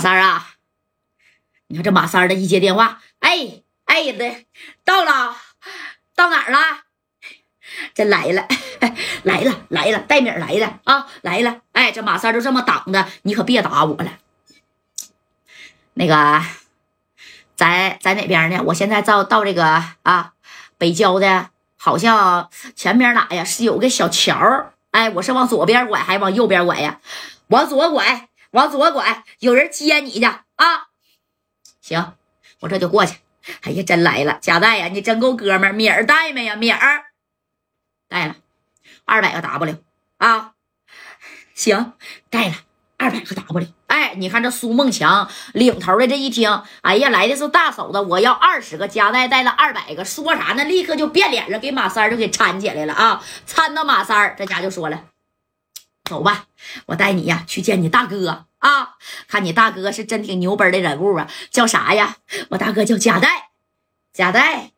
三儿啊，你看这马三儿的一接电话，哎哎的，到了，到哪儿了？这来了，来了，来了，戴米来了啊，来了！哎，这马三就这么挡着，你可别打我了。那个，在在哪边呢？我现在到到这个啊，北郊的，好像前面哪呀是有个小桥哎，我是往左边拐还是往右边拐呀？往左拐。往左拐，有人接你去啊！行，我这就过去。哎呀，真来了，贾带呀，你真够哥们儿。米儿带没呀？米儿带了二百个 W 啊！行，带了二百个 W。哎，你看这苏梦强领头的这一听，哎呀，来的是大手子，我要二十个。贾带带了二百个，说啥呢？立刻就变脸了，给马三就给搀起来了啊！搀到马三这家就说了。走吧，我带你呀去见你大哥啊！看你大哥是真挺牛掰的人物啊，叫啥呀？我大哥叫贾代，贾代，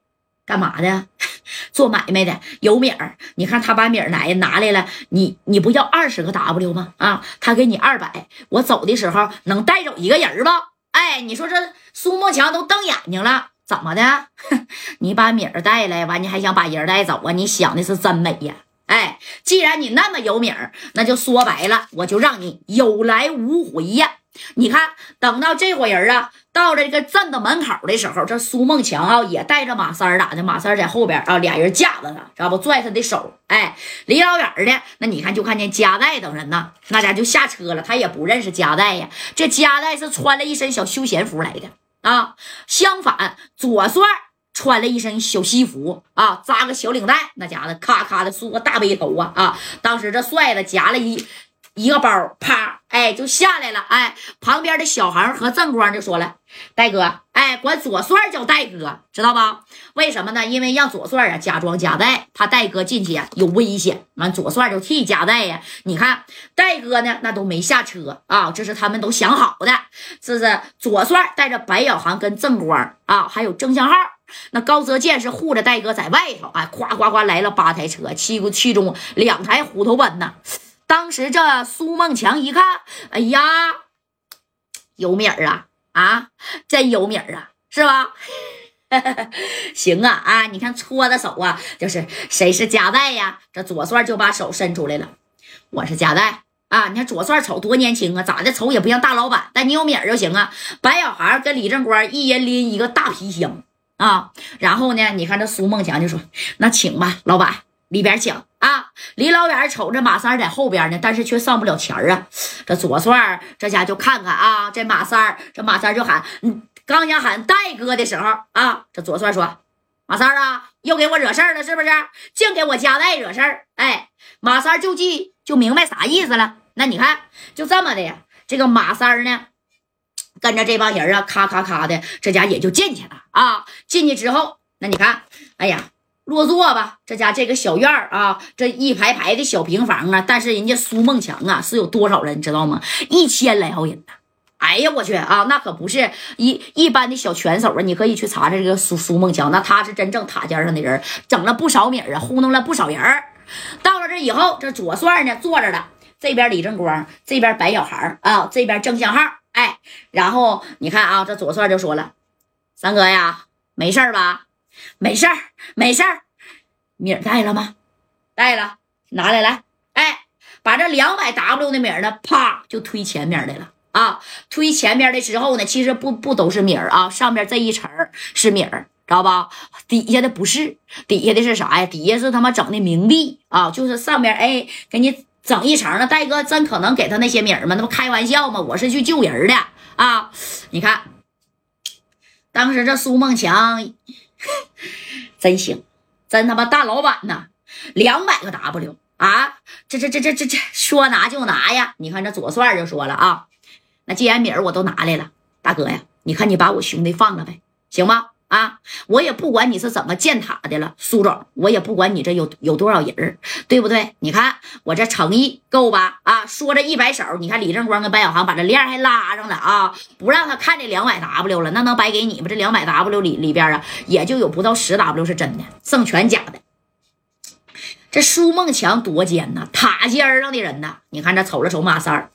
干嘛的？做买卖的，有米儿。你看他把米儿来拿来了，你你不要二十个 W 吗？啊，他给你二百，我走的时候能带走一个人不？哎，你说这苏梦强都瞪眼睛了，怎么的？你把米儿带来完，你还想把人带走啊？你想的是真美呀！哎，既然你那么有名儿，那就说白了，我就让你有来无回呀！你看，等到这伙人啊到了这个镇子门口的时候，这苏梦强啊也带着马三儿咋的？马三儿在后边啊，俩人架着他，知道不？拽他的手。哎，离老远的那你看就看见加代等人呐，那家就下车了。他也不认识加代呀，这加代是穿了一身小休闲服来的啊。相反，左帅。穿了一身小西服啊，扎个小领带，那家伙咔咔的梳个大背头啊啊！当时这帅的夹了一一个包，啪，哎，就下来了。哎，旁边的小航和正光就说了：“戴哥，哎，管左帅叫戴哥，知道吧？为什么呢？因为让左帅啊假装夹带，怕戴哥进去啊有危险。完，左帅就替夹带呀。你看戴哥呢，那都没下车啊，这是他们都想好的。这是左帅带着白小航跟正光啊，还有郑向浩。”那高泽健是护着戴哥在外头，哎，夸夸夸来了八台车，其其中两台虎头奔呐。当时这苏梦强一看，哎呀，有米儿啊啊，真有米儿啊，是吧？行啊啊，你看搓着手啊，就是谁是夹带呀？这左帅就把手伸出来了，我是夹带啊。你看左帅瞅多年轻啊，咋的瞅也不像大老板，但你有米儿就行啊。白小孩跟李正光一人拎一个大皮箱。啊，然后呢？你看这苏梦强就说：“那请吧，老板里边请啊。”离老远瞅着马三在后边呢，但是却上不了前啊。这左帅这家就看看啊，这马三这马三就喊：“，刚想喊戴哥的时候啊，这左帅说：‘马三啊，又给我惹事儿了，是不是？净给我家带惹事儿。’哎，马三就记就明白啥意思了。那你看，就这么的呀。这个马三呢？”跟着这帮人啊，咔咔咔的，这家也就进去了啊。进去之后，那你看，哎呀，落座吧。这家这个小院儿啊，这一排排的小平房啊，但是人家苏梦强啊，是有多少人，你知道吗？一千来号人呢。哎呀，我去啊，那可不是一一般的小拳手啊。你可以去查查这个苏苏梦强，那他是真正塔尖上的人，整了不少米啊，糊弄了不少人。到了这以后，这左帅呢坐着了，这边李正光，这边白小孩啊，这边郑向浩。哎，然后你看啊，这左帅就说了：“三哥呀，没事吧？没事儿，没事儿。米儿带了吗？带了，拿来来。哎，把这两百 W 的米儿呢，啪就推前面来了啊！推前面的时候呢，其实不不都是米儿啊，上面这一层是米儿，知道吧？底下的不是，底下的是啥呀？底下是他妈整的冥币啊，就是上面哎给你。”整一层了，戴哥真可能给他那些米儿吗？那不开玩笑吗？我是去救人的啊！你看，当时这苏梦强 真行，真他妈大老板呐！两百个 W 啊！这这这这这这说拿就拿呀！你看这左帅就说了啊，那既然米儿我都拿来了，大哥呀，你看你把我兄弟放了呗，行吗？啊，我也不管你是怎么建塔的了，苏总，我也不管你这有有多少人对不对？你看我这诚意够吧？啊，说着一摆手，你看李正光跟白小航把这链还拉上了啊，不让他看这两百 W 了，那能白给你吗？这两百 W 里里边啊，也就有不到十 W 是真的，剩全假的。这苏梦强多奸呐，塔尖上的人呐，你看这瞅了瞅马三儿，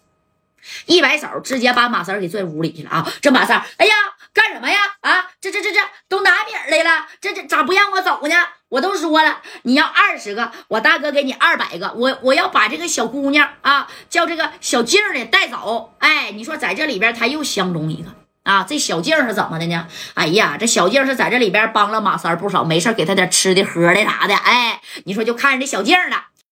一摆手，直接把马三给拽屋里去了啊！这马三，哎呀，干什么呀？啊，这这这这都拿饼来了，这这咋不让我走呢？我都说了，你要二十个，我大哥给你二百个。我我要把这个小姑娘啊，叫这个小静的带走。哎，你说在这里边，他又相中一个啊？这小静是怎么的呢？哎呀，这小静是在这里边帮了马三不少，没事给他点吃的喝的啥的。哎，你说就看着这小静了。